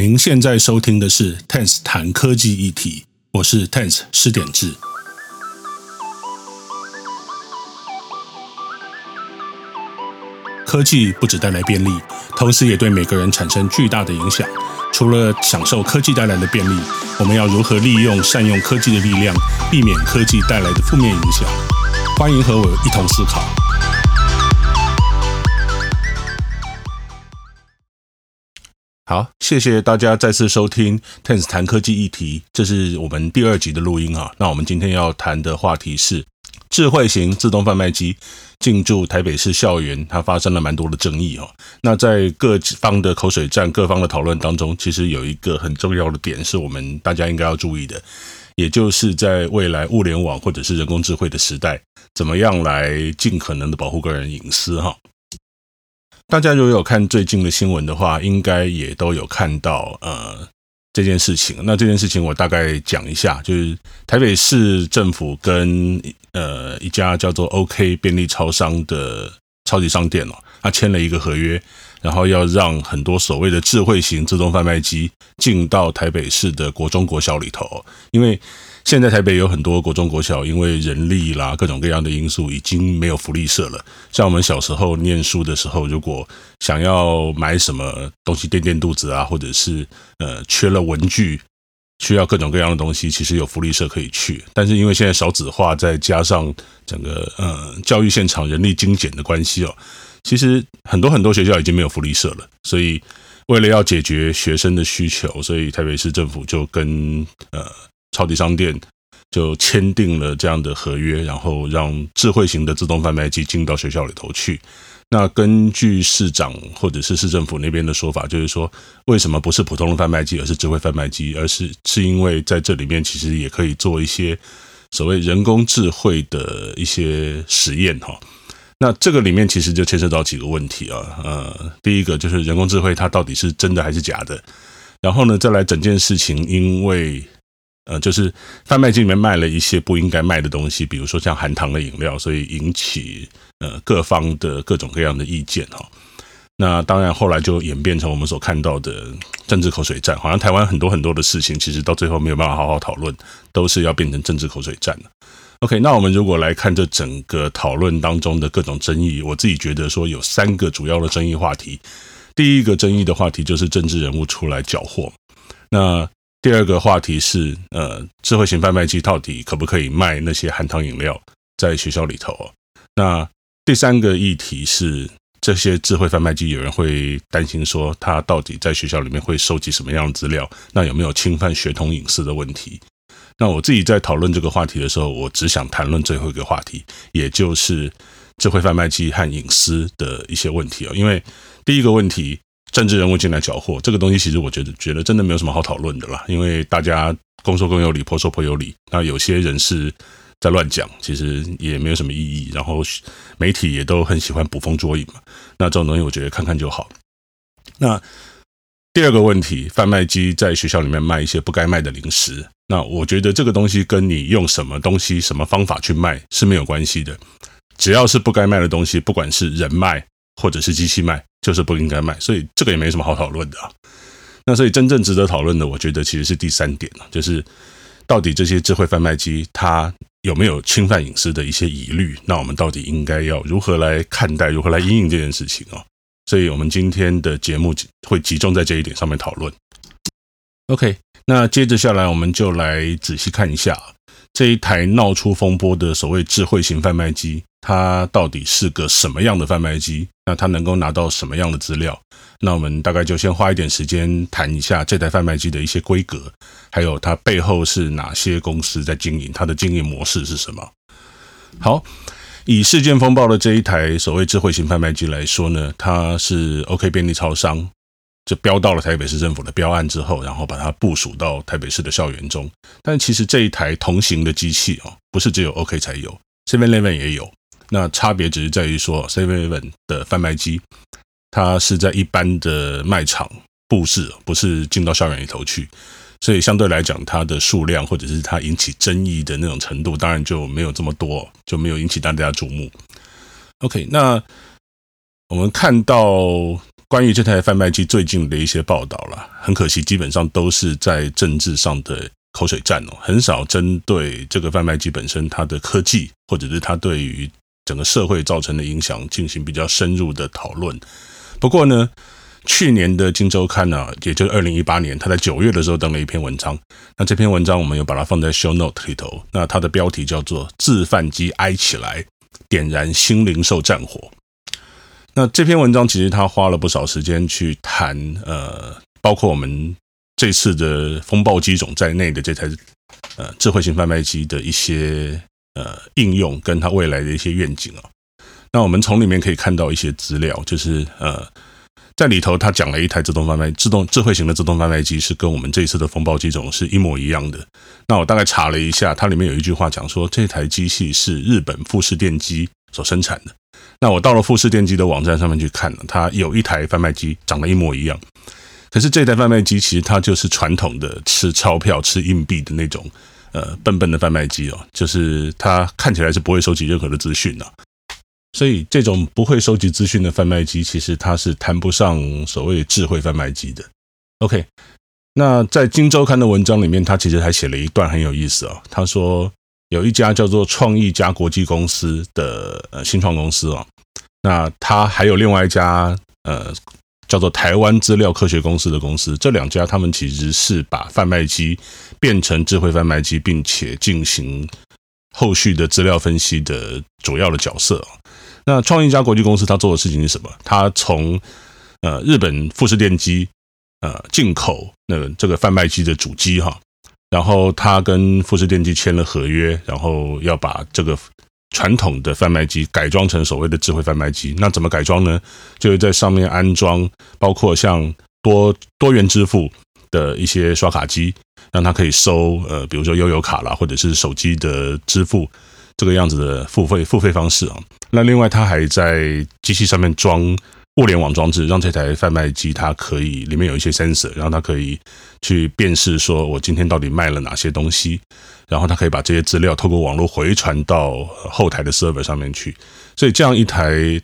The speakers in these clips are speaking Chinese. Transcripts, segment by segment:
您现在收听的是 Tense 谈科技议题，我是 Tense 施典志。科技不只带来便利，同时也对每个人产生巨大的影响。除了享受科技带来的便利，我们要如何利用、善用科技的力量，避免科技带来的负面影响？欢迎和我一同思考。好，谢谢大家再次收听 Tense 谈科技议题，这是我们第二集的录音啊。那我们今天要谈的话题是智慧型自动贩卖机进驻台北市校园，它发生了蛮多的争议哦。那在各方的口水战、各方的讨论当中，其实有一个很重要的点是我们大家应该要注意的，也就是在未来物联网或者是人工智慧的时代，怎么样来尽可能的保护个人隐私哈。大家如果有看最近的新闻的话，应该也都有看到呃这件事情。那这件事情我大概讲一下，就是台北市政府跟呃一家叫做 OK 便利超商的超级商店哦，他签了一个合约，然后要让很多所谓的智慧型自动贩卖机进到台北市的国中国小里头，因为。现在台北有很多国中、国小，因为人力啦各种各样的因素，已经没有福利社了。像我们小时候念书的时候，如果想要买什么东西垫垫肚子啊，或者是呃缺了文具，需要各种各样的东西，其实有福利社可以去。但是因为现在少子化，再加上整个呃教育现场人力精简的关系哦，其实很多很多学校已经没有福利社了。所以为了要解决学生的需求，所以台北市政府就跟呃。超级商店就签订了这样的合约，然后让智慧型的自动贩卖机进到学校里头去。那根据市长或者是市政府那边的说法，就是说，为什么不是普通的贩卖机，而是智慧贩卖机？而是是因为在这里面其实也可以做一些所谓人工智慧的一些实验哈。那这个里面其实就牵涉到几个问题啊，呃，第一个就是人工智慧它到底是真的还是假的？然后呢，再来整件事情，因为呃，就是贩卖机里面卖了一些不应该卖的东西，比如说像含糖的饮料，所以引起呃各方的各种各样的意见哈。那当然后来就演变成我们所看到的政治口水战，好像台湾很多很多的事情，其实到最后没有办法好好讨论，都是要变成政治口水战。OK，那我们如果来看这整个讨论当中的各种争议，我自己觉得说有三个主要的争议话题。第一个争议的话题就是政治人物出来搅和，那。第二个话题是，呃，智慧型贩卖机到底可不可以卖那些含糖饮料在学校里头？那第三个议题是，这些智慧贩卖机有人会担心说，它到底在学校里面会收集什么样的资料？那有没有侵犯学童隐私的问题？那我自己在讨论这个话题的时候，我只想谈论最后一个话题，也就是智慧贩卖机和隐私的一些问题啊，因为第一个问题。政治人物进来搅和，这个东西其实我觉得觉得真的没有什么好讨论的啦，因为大家公说公有理，婆说婆有理。那有些人是在乱讲，其实也没有什么意义。然后媒体也都很喜欢捕风捉影嘛。那这种东西我觉得看看就好。那第二个问题，贩卖机在学校里面卖一些不该卖的零食，那我觉得这个东西跟你用什么东西、什么方法去卖是没有关系的。只要是不该卖的东西，不管是人卖或者是机器卖。就是不应该卖，所以这个也没什么好讨论的啊。那所以真正值得讨论的，我觉得其实是第三点了，就是到底这些智慧贩卖机它有没有侵犯隐私的一些疑虑？那我们到底应该要如何来看待、如何来应应这件事情哦？所以我们今天的节目会集中在这一点上面讨论。OK，那接着下来我们就来仔细看一下这一台闹出风波的所谓智慧型贩卖机。它到底是个什么样的贩卖机？那它能够拿到什么样的资料？那我们大概就先花一点时间谈一下这台贩卖机的一些规格，还有它背后是哪些公司在经营，它的经营模式是什么？好，以事件风暴的这一台所谓智慧型贩卖机来说呢，它是 OK 便利超商就标到了台北市政府的标案之后，然后把它部署到台北市的校园中。但其实这一台同型的机器哦，不是只有 OK 才有，Seven Eleven 也有。那差别只是在于说，Seven Eleven 的贩卖机，它是在一般的卖场布置，不是进到校园里头去，所以相对来讲，它的数量或者是它引起争议的那种程度，当然就没有这么多，就没有引起大家瞩目。OK，那我们看到关于这台贩卖机最近的一些报道啦，很可惜，基本上都是在政治上的口水战哦，很少针对这个贩卖机本身它的科技，或者是它对于整个社会造成的影响进行比较深入的讨论。不过呢，去年的《今周刊》呢，也就是二零一八年，他在九月的时候登了一篇文章。那这篇文章我们有把它放在 show note 里头。那它的标题叫做“自贩机挨起来，点燃新零售战火”。那这篇文章其实他花了不少时间去谈，呃，包括我们这次的风暴机种在内的这台呃智慧型贩卖机的一些呃应用，跟它未来的一些愿景啊。那我们从里面可以看到一些资料，就是呃，在里头他讲了一台自动贩卖、自动智慧型的自动贩卖机是跟我们这次的风暴机种是一模一样的。那我大概查了一下，它里面有一句话讲说，这台机器是日本富士电机所生产的。那我到了富士电机的网站上面去看了，它有一台贩卖机长得一模一样，可是这台贩卖机其实它就是传统的吃钞票、吃硬币的那种呃笨笨的贩卖机哦，就是它看起来是不会收集任何的资讯的，所以这种不会收集资讯的贩卖机，其实它是谈不上所谓智慧贩卖机的。OK，那在《今周刊》的文章里面，他其实还写了一段很有意思哦，他说。有一家叫做创意家国际公司的呃新创公司哦，那它还有另外一家呃叫做台湾资料科学公司的公司，这两家他们其实是把贩卖机变成智慧贩卖机，并且进行后续的资料分析的主要的角色。那创意家国际公司它做的事情是什么？它从呃日本富士电机呃进口那个这个贩卖机的主机哈。然后他跟富士电机签了合约，然后要把这个传统的贩卖机改装成所谓的智慧贩卖机。那怎么改装呢？就是在上面安装包括像多多元支付的一些刷卡机，让它可以收呃，比如说悠游卡啦，或者是手机的支付这个样子的付费付费方式啊。那另外，他还在机器上面装。物联网装置让这台贩卖机它可以里面有一些 sensor，然后它可以去辨识说我今天到底卖了哪些东西，然后它可以把这些资料透过网络回传到后台的 server 上面去。所以这样一台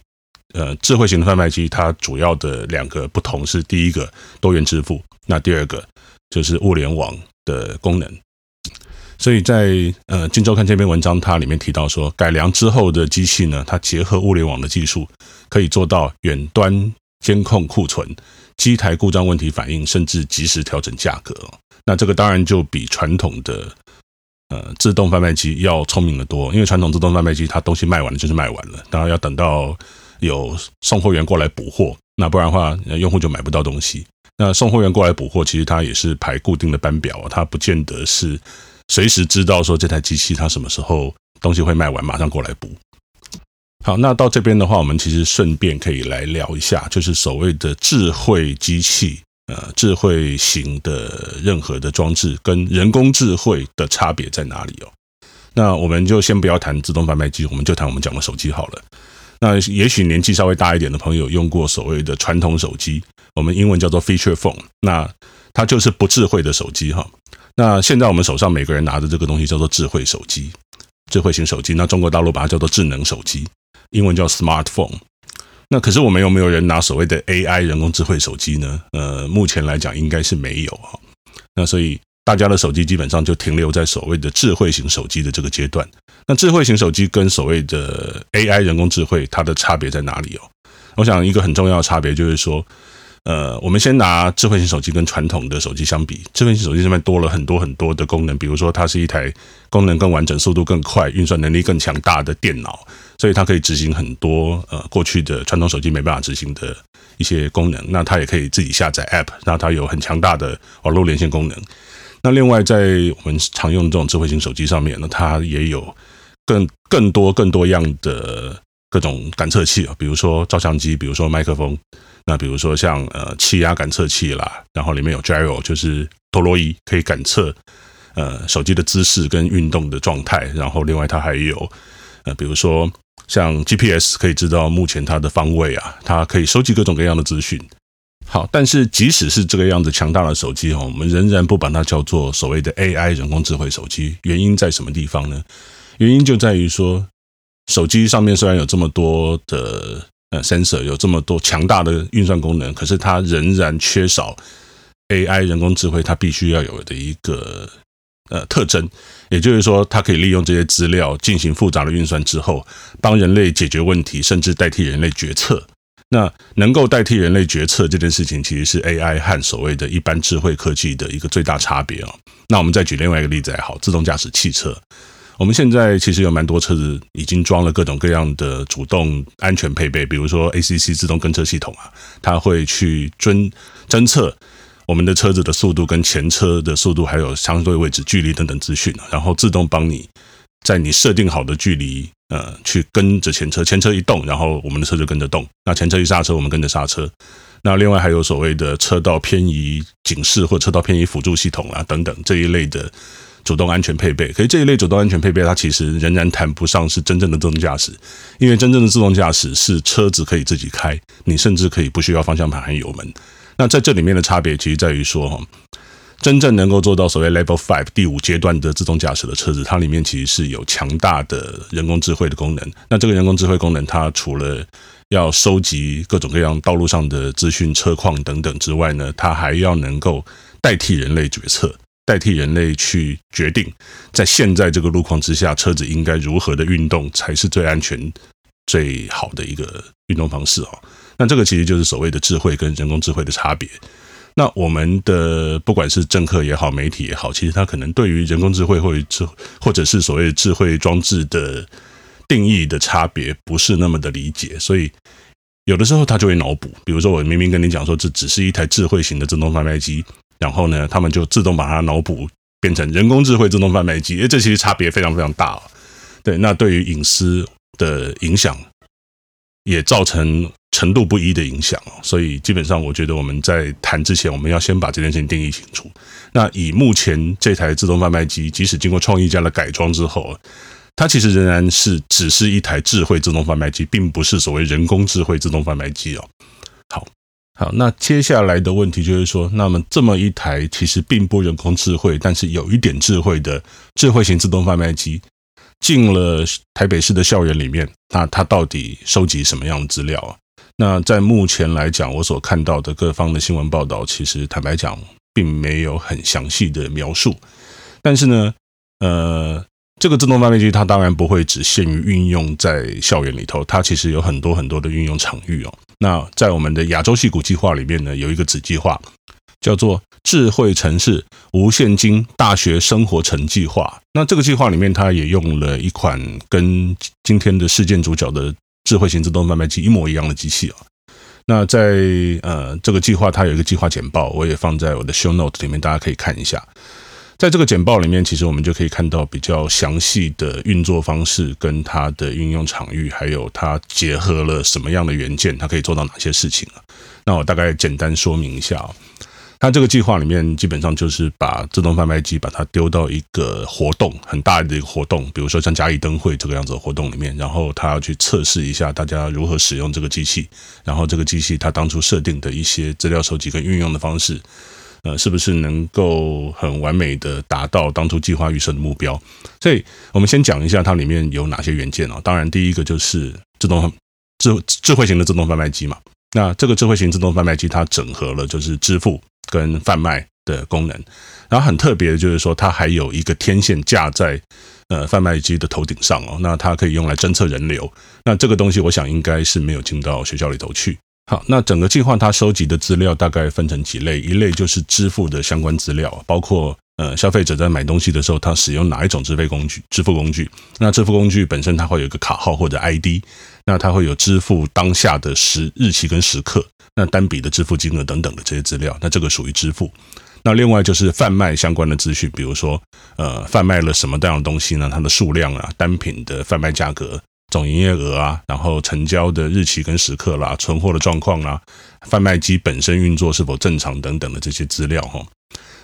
呃智慧型的贩卖机，它主要的两个不同是第一个多元支付，那第二个就是物联网的功能。所以在呃《今周刊》这篇文章，它里面提到说，改良之后的机器呢，它结合物联网的技术，可以做到远端监控库存、机台故障问题反应，甚至及时调整价格。那这个当然就比传统的呃自动贩卖机要聪明得多，因为传统自动贩卖机它东西卖完了就是卖完了，当然要等到有送货员过来补货，那不然的话用户就买不到东西。那送货员过来补货，其实它也是排固定的班表，它不见得是。随时知道说这台机器它什么时候东西会卖完，马上过来补。好，那到这边的话，我们其实顺便可以来聊一下，就是所谓的智慧机器，呃，智慧型的任何的装置跟人工智慧的差别在哪里哦？那我们就先不要谈自动贩卖机，我们就谈我们讲的手机好了。那也许年纪稍微大一点的朋友用过所谓的传统手机，我们英文叫做 feature phone，那它就是不智慧的手机哈。那现在我们手上每个人拿的这个东西叫做智慧手机，智慧型手机。那中国大陆把它叫做智能手机，英文叫 smartphone。那可是我们有没有人拿所谓的 AI 人工智慧手机呢？呃，目前来讲应该是没有哈。那所以大家的手机基本上就停留在所谓的智慧型手机的这个阶段。那智慧型手机跟所谓的 AI 人工智慧它的差别在哪里哦？我想一个很重要的差别就是说。呃，我们先拿智慧型手机跟传统的手机相比，智慧型手机上面多了很多很多的功能，比如说它是一台功能更完整、速度更快、运算能力更强大的电脑，所以它可以执行很多呃过去的传统手机没办法执行的一些功能。那它也可以自己下载 App，那它有很强大的网络连线功能。那另外在我们常用的这种智慧型手机上面呢，它也有更更多更多样的各种感测器啊，比如说照相机，比如说麦克风。那比如说像呃气压感测器啦，然后里面有 gyro，就是陀螺仪，可以感测呃手机的姿势跟运动的状态。然后另外它还有呃比如说像 GPS，可以知道目前它的方位啊，它可以收集各种各样的资讯。好，但是即使是这个样子强大的手机哦，我们仍然不把它叫做所谓的 AI 人工智慧手机。原因在什么地方呢？原因就在于说，手机上面虽然有这么多的。呃 sensor 有这么多强大的运算功能，可是它仍然缺少 AI 人工智慧它必须要有的一个呃特征，也就是说，它可以利用这些资料进行复杂的运算之后，帮人类解决问题，甚至代替人类决策。那能够代替人类决策这件事情，其实是 AI 和所谓的一般智慧科技的一个最大差别啊。那我们再举另外一个例子也好，自动驾驶汽车。我们现在其实有蛮多车子已经装了各种各样的主动安全配备，比如说 ACC 自动跟车系统啊，它会去侦侦测我们的车子的速度跟前车的速度，还有相对位置、距离等等资讯，然后自动帮你在你设定好的距离。呃，去跟着前车，前车一动，然后我们的车就跟着动。那前车一刹车，我们跟着刹车。那另外还有所谓的车道偏移警示或车道偏移辅助系统啊，等等这一类的主动安全配备。可是这一类主动安全配备，它其实仍然谈不上是真正的自动驾驶，因为真正的自动驾驶是车子可以自己开，你甚至可以不需要方向盘和油门。那在这里面的差别，其实在于说哈。真正能够做到所谓 Level Five 第五阶段的自动驾驶的车子，它里面其实是有强大的人工智慧的功能。那这个人工智慧功能，它除了要收集各种各样道路上的资讯、车况等等之外呢，它还要能够代替人类决策，代替人类去决定，在现在这个路况之下，车子应该如何的运动才是最安全、最好的一个运动方式哦。那这个其实就是所谓的智慧跟人工智慧的差别。那我们的不管是政客也好，媒体也好，其实他可能对于人工智慧或者智或者是所谓智慧装置的定义的差别不是那么的理解，所以有的时候他就会脑补。比如说，我明明跟你讲说这只是一台智慧型的自动贩卖机，然后呢，他们就自动把它脑补变成人工智慧自动贩卖机，诶，这其实差别非常非常大。对，那对于隐私的影响也造成。程度不一的影响哦，所以基本上我觉得我们在谈之前，我们要先把这件事情定义清楚。那以目前这台自动贩卖机，即使经过创意家的改装之后，它其实仍然是只是一台智慧自动贩卖机，并不是所谓人工智慧自动贩卖机哦。好，好，那接下来的问题就是说，那么这么一台其实并不人工智慧，但是有一点智慧的智慧型自动贩卖机。进了台北市的校园里面，那它到底收集什么样的资料啊？那在目前来讲，我所看到的各方的新闻报道，其实坦白讲，并没有很详细的描述。但是呢，呃，这个自动贩卖机它当然不会只限于运用在校园里头，它其实有很多很多的运用场域哦。那在我们的亚洲矽谷计划里面呢，有一个子计划叫做智慧城市无现金大学生活城计划。那这个计划里面，它也用了一款跟今天的事件主角的。智慧型自动贩卖机一模一样的机器啊，那在呃这个计划它有一个计划简报，我也放在我的 show note 里面，大家可以看一下。在这个简报里面，其实我们就可以看到比较详细的运作方式，跟它的运用场域，还有它结合了什么样的元件，它可以做到哪些事情啊？那我大概简单说明一下啊。它这个计划里面，基本上就是把自动贩卖机把它丢到一个活动很大的一个活动，比如说像嘉义灯会这个样子的活动里面，然后它要去测试一下大家如何使用这个机器，然后这个机器它当初设定的一些资料收集跟运用的方式，呃，是不是能够很完美的达到当初计划预设的目标？所以我们先讲一下它里面有哪些元件哦。当然，第一个就是自动智智慧型的自动贩卖机嘛。那这个智慧型自动贩卖机它整合了就是支付。跟贩卖的功能，然后很特别的就是说，它还有一个天线架在呃贩卖机的头顶上哦，那它可以用来侦测人流。那这个东西，我想应该是没有进到学校里头去。好，那整个计划它收集的资料大概分成几类，一类就是支付的相关资料，包括呃消费者在买东西的时候，他使用哪一种支付工具，支付工具。那支付工具本身它会有一个卡号或者 ID，那它会有支付当下的时日期跟时刻。那单笔的支付金额等等的这些资料，那这个属于支付。那另外就是贩卖相关的资讯，比如说，呃，贩卖了什么样的东西呢？它的数量啊，单品的贩卖价格、总营业额啊，然后成交的日期跟时刻啦，存货的状况啦，贩卖机本身运作是否正常等等的这些资料哈。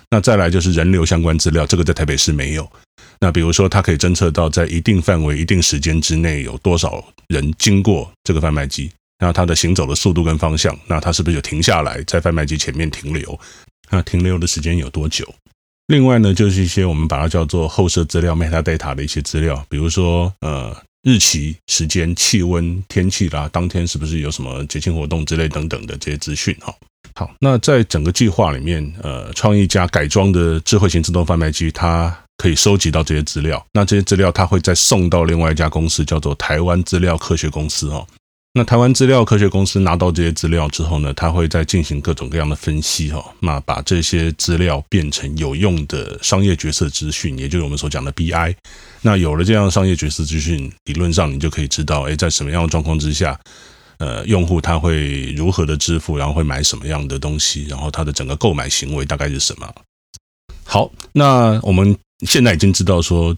那再来就是人流相关资料，这个在台北市没有。那比如说，它可以侦测到在一定范围、一定时间之内有多少人经过这个贩卖机。那它的行走的速度跟方向，那它是不是有停下来在贩卖机前面停留？那停留的时间有多久？另外呢，就是一些我们把它叫做后设资料 （metadata） 的一些资料，比如说呃，日期、时间、气温、天气啦，当天是不是有什么节庆活动之类等等的这些资讯哈。好，那在整个计划里面，呃，创意家改装的智慧型自动贩卖机，它可以收集到这些资料。那这些资料，它会再送到另外一家公司，叫做台湾资料科学公司哦。那台湾资料科学公司拿到这些资料之后呢，它会再进行各种各样的分析哈，那把这些资料变成有用的商业决策资讯，也就是我们所讲的 BI。那有了这样商业决策资讯，理论上你就可以知道，哎，在什么样的状况之下，呃，用户他会如何的支付，然后会买什么样的东西，然后他的整个购买行为大概是什么。好，那我们现在已经知道说，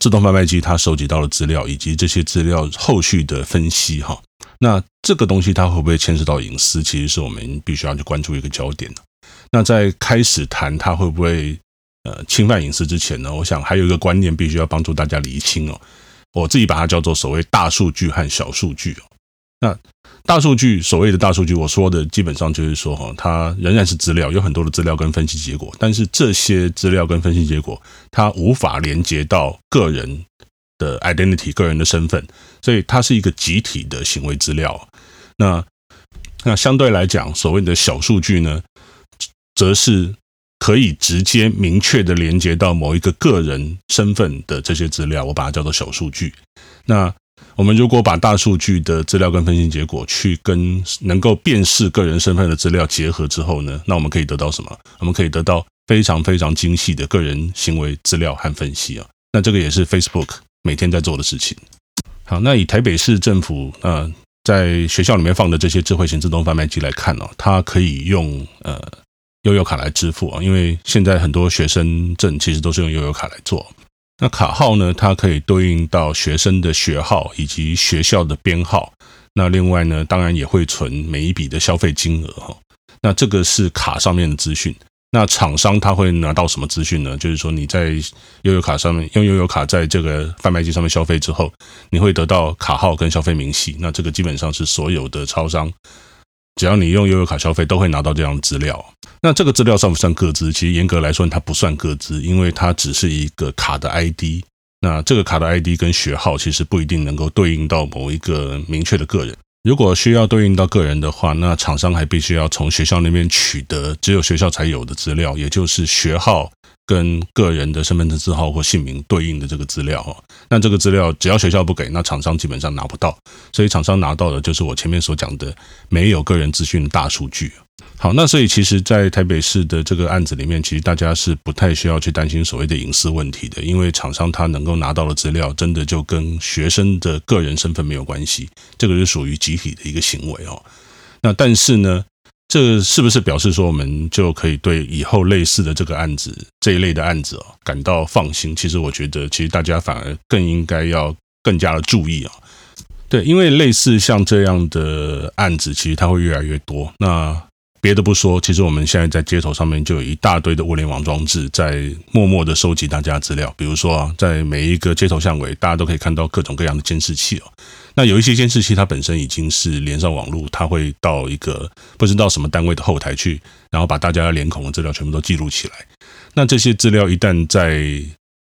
自动贩卖机它收集到的资料，以及这些资料后续的分析哈。那这个东西它会不会牵涉到隐私？其实是我们必须要去关注一个焦点。那在开始谈它会不会呃侵犯隐私之前呢，我想还有一个观念必须要帮助大家厘清哦。我自己把它叫做所谓大数据和小数据哦。那大数据所谓的大数据，我说的基本上就是说哈，它仍然是资料，有很多的资料跟分析结果，但是这些资料跟分析结果它无法连接到个人的 identity 个人的身份，所以它是一个集体的行为资料。那那相对来讲，所谓的小数据呢，则是可以直接明确的连接到某一个个人身份的这些资料，我把它叫做小数据。那我们如果把大数据的资料跟分析结果去跟能够辨识个人身份的资料结合之后呢，那我们可以得到什么？我们可以得到非常非常精细的个人行为资料和分析啊。那这个也是 Facebook。每天在做的事情。好，那以台北市政府呃在学校里面放的这些智慧型自动贩卖机来看哦，它可以用呃悠游卡来支付啊，因为现在很多学生证其实都是用悠游卡来做。那卡号呢，它可以对应到学生的学号以及学校的编号。那另外呢，当然也会存每一笔的消费金额哈。那这个是卡上面的资讯。那厂商他会拿到什么资讯呢？就是说你在悠游卡上面用悠游卡在这个贩卖机上面消费之后，你会得到卡号跟消费明细。那这个基本上是所有的超商，只要你用悠游卡消费，都会拿到这样的资料。那这个资料算不算个资？其实严格来说，它不算个资，因为它只是一个卡的 ID。那这个卡的 ID 跟学号其实不一定能够对应到某一个明确的个人。如果需要对应到个人的话，那厂商还必须要从学校那边取得只有学校才有的资料，也就是学号跟个人的身份证字号或姓名对应的这个资料哦。那这个资料只要学校不给，那厂商基本上拿不到。所以厂商拿到的就是我前面所讲的没有个人资讯的大数据。好，那所以其实，在台北市的这个案子里面，其实大家是不太需要去担心所谓的隐私问题的，因为厂商他能够拿到的资料，真的就跟学生的个人身份没有关系，这个是属于集体的一个行为哦。那但是呢，这是不是表示说我们就可以对以后类似的这个案子这一类的案子哦感到放心？其实我觉得，其实大家反而更应该要更加的注意啊。对，因为类似像这样的案子，其实它会越来越多。那别的不说，其实我们现在在街头上面就有一大堆的物联网装置在默默的收集大家资料。比如说啊，在每一个街头巷尾，大家都可以看到各种各样的监视器哦。那有一些监视器，它本身已经是连上网络，它会到一个不知道什么单位的后台去，然后把大家的脸孔的资料全部都记录起来。那这些资料一旦在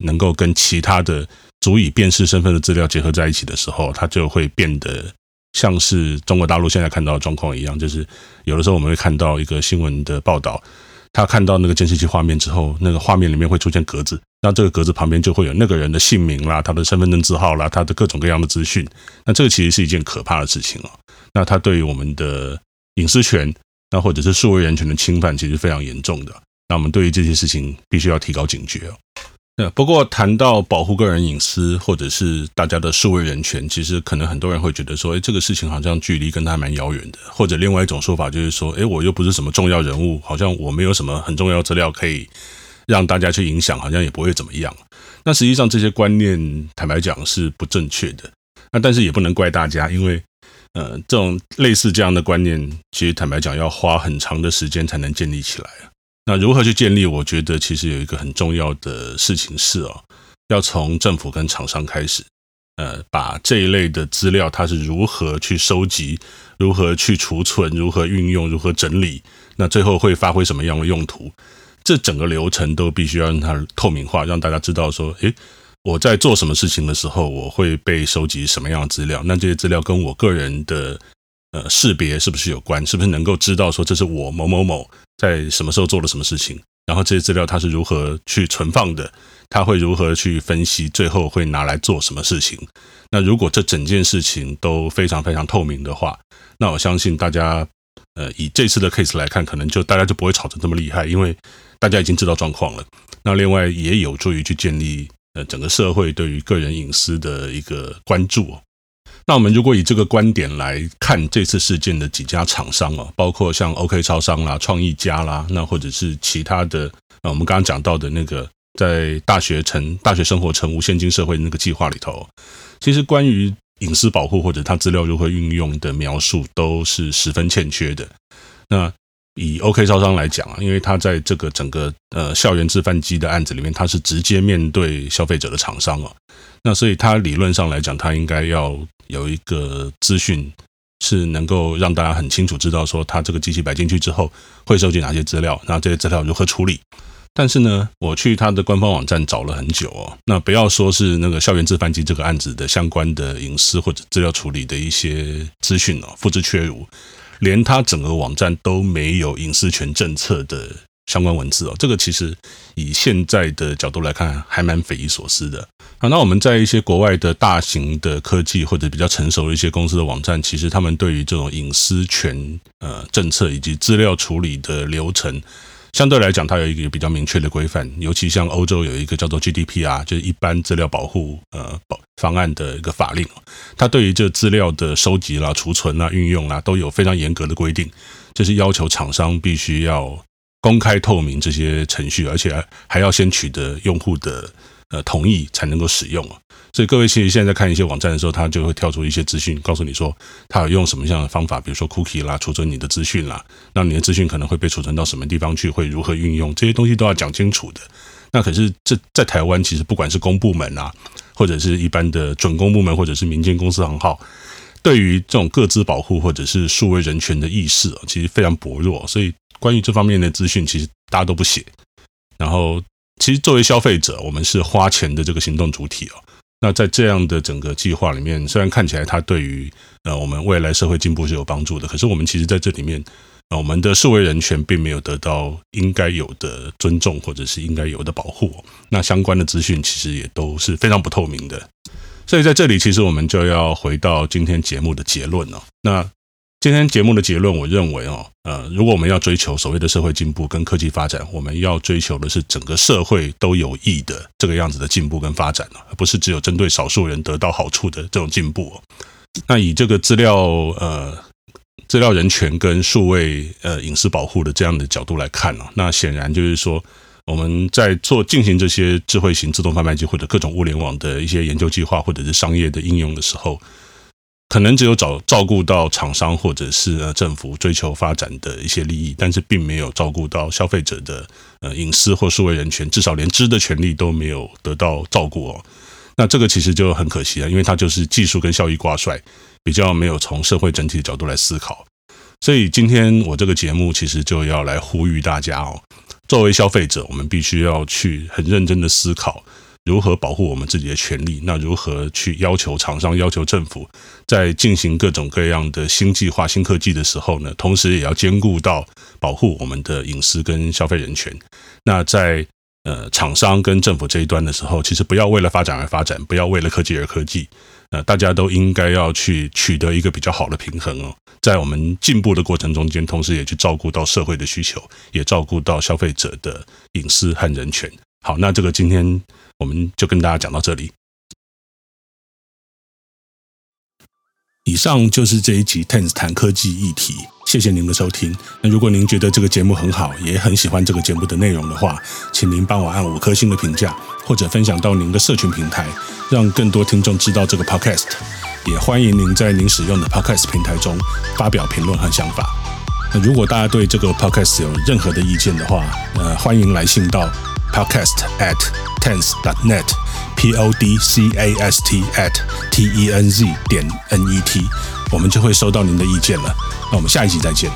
能够跟其他的足以辨识身份的资料结合在一起的时候，它就会变得。像是中国大陆现在看到的状况一样，就是有的时候我们会看到一个新闻的报道，他看到那个监视器画面之后，那个画面里面会出现格子，那这个格子旁边就会有那个人的姓名啦、他的身份证字号啦、他的各种各样的资讯。那这个其实是一件可怕的事情哦。那他对于我们的隐私权，那或者是数位人权的侵犯，其实非常严重的。那我们对于这些事情必须要提高警觉哦。不过谈到保护个人隐私，或者是大家的数位人权，其实可能很多人会觉得说，诶，这个事情好像距离跟他蛮遥远的。或者另外一种说法就是说，诶，我又不是什么重要人物，好像我没有什么很重要资料可以让大家去影响，好像也不会怎么样。那实际上这些观念，坦白讲是不正确的。那但是也不能怪大家，因为呃，这种类似这样的观念，其实坦白讲要花很长的时间才能建立起来。那如何去建立？我觉得其实有一个很重要的事情是哦，要从政府跟厂商开始，呃，把这一类的资料它是如何去收集、如何去储存、如何运用、如何整理，那最后会发挥什么样的用途？这整个流程都必须要让它透明化，让大家知道说，诶，我在做什么事情的时候，我会被收集什么样的资料？那这些资料跟我个人的呃识别是不是有关？是不是能够知道说这是我某某某在什么时候做了什么事情？然后这些资料它是如何去存放的？它会如何去分析？最后会拿来做什么事情？那如果这整件事情都非常非常透明的话，那我相信大家呃以这次的 case 来看，可能就大家就不会吵得这么厉害，因为大家已经知道状况了。那另外也有助于去建立。呃，整个社会对于个人隐私的一个关注。那我们如果以这个观点来看这次事件的几家厂商哦，包括像 OK 超商啦、创意家啦，那或者是其他的，呃，我们刚刚讲到的那个在大学城、大学生活城无现金社会那个计划里头，其实关于隐私保护或者它资料如何运用的描述都是十分欠缺的。那以 OK 超商来讲啊，因为他在这个整个呃校园制贩机的案子里面，他是直接面对消费者的厂商哦，那所以他理论上来讲，他应该要有一个资讯是能够让大家很清楚知道说，他这个机器摆进去之后会收集哪些资料，然后这些资料如何处理。但是呢，我去他的官方网站找了很久哦，那不要说是那个校园制贩机这个案子的相关的隐私或者资料处理的一些资讯哦，付之阙如。连他整个网站都没有隐私权政策的相关文字哦，这个其实以现在的角度来看，还蛮匪夷所思的。啊，那我们在一些国外的大型的科技或者比较成熟的一些公司的网站，其实他们对于这种隐私权呃政策以及资料处理的流程。相对来讲，它有一个比较明确的规范，尤其像欧洲有一个叫做 GDPR，就是一般资料保护呃保方案的一个法令，它对于这资料的收集啦、储存啦、运用啦，都有非常严格的规定，就是要求厂商必须要公开透明这些程序，而且还要先取得用户的呃同意才能够使用啊。所以各位其实现在在看一些网站的时候，它就会跳出一些资讯，告诉你说它有用什么样的方法，比如说 cookie 啦，储存你的资讯啦，那你的资讯可能会被储存到什么地方去，会如何运用，这些东西都要讲清楚的。那可是这在台湾，其实不管是公部门啊，或者是一般的准公部门，或者是民间公司行号，对于这种各自保护或者是数位人权的意识啊，其实非常薄弱。所以关于这方面的资讯，其实大家都不写。然后，其实作为消费者，我们是花钱的这个行动主体哦。那在这样的整个计划里面，虽然看起来它对于呃我们未来社会进步是有帮助的，可是我们其实在这里面，呃，我们的数位人权并没有得到应该有的尊重，或者是应该有的保护。那相关的资讯其实也都是非常不透明的。所以在这里，其实我们就要回到今天节目的结论了。那今天节目的结论，我认为哦，呃，如果我们要追求所谓的社会进步跟科技发展，我们要追求的是整个社会都有益的这个样子的进步跟发展，而不是只有针对少数人得到好处的这种进步。那以这个资料呃资料人权跟数位呃隐私保护的这样的角度来看呢，那显然就是说我们在做进行这些智慧型自动贩卖机或者各种物联网的一些研究计划或者是商业的应用的时候。可能只有找照顾到厂商或者是政府追求发展的一些利益，但是并没有照顾到消费者的呃隐私或数位人权，至少连知的权利都没有得到照顾哦。那这个其实就很可惜了，因为它就是技术跟效益挂帅，比较没有从社会整体的角度来思考。所以今天我这个节目其实就要来呼吁大家哦，作为消费者，我们必须要去很认真的思考。如何保护我们自己的权利？那如何去要求厂商、要求政府，在进行各种各样的新计划、新科技的时候呢？同时也要兼顾到保护我们的隐私跟消费人权。那在呃厂商跟政府这一端的时候，其实不要为了发展而发展，不要为了科技而科技。呃，大家都应该要去取得一个比较好的平衡哦，在我们进步的过程中间，同时也去照顾到社会的需求，也照顾到消费者的隐私和人权。好，那这个今天。我们就跟大家讲到这里。以上就是这一集 TENS 谈科技议题，谢谢您的收听。那如果您觉得这个节目很好，也很喜欢这个节目的内容的话，请您帮我按五颗星的评价，或者分享到您的社群平台，让更多听众知道这个 Podcast。也欢迎您在您使用的 Podcast 平台中发表评论和想法。那如果大家对这个 Podcast 有任何的意见的话，呃，欢迎来信到。podcast at tens dot net p o d c a s t at t e n z 点 n e t，我们就会收到您的意见了。那我们下一集再见。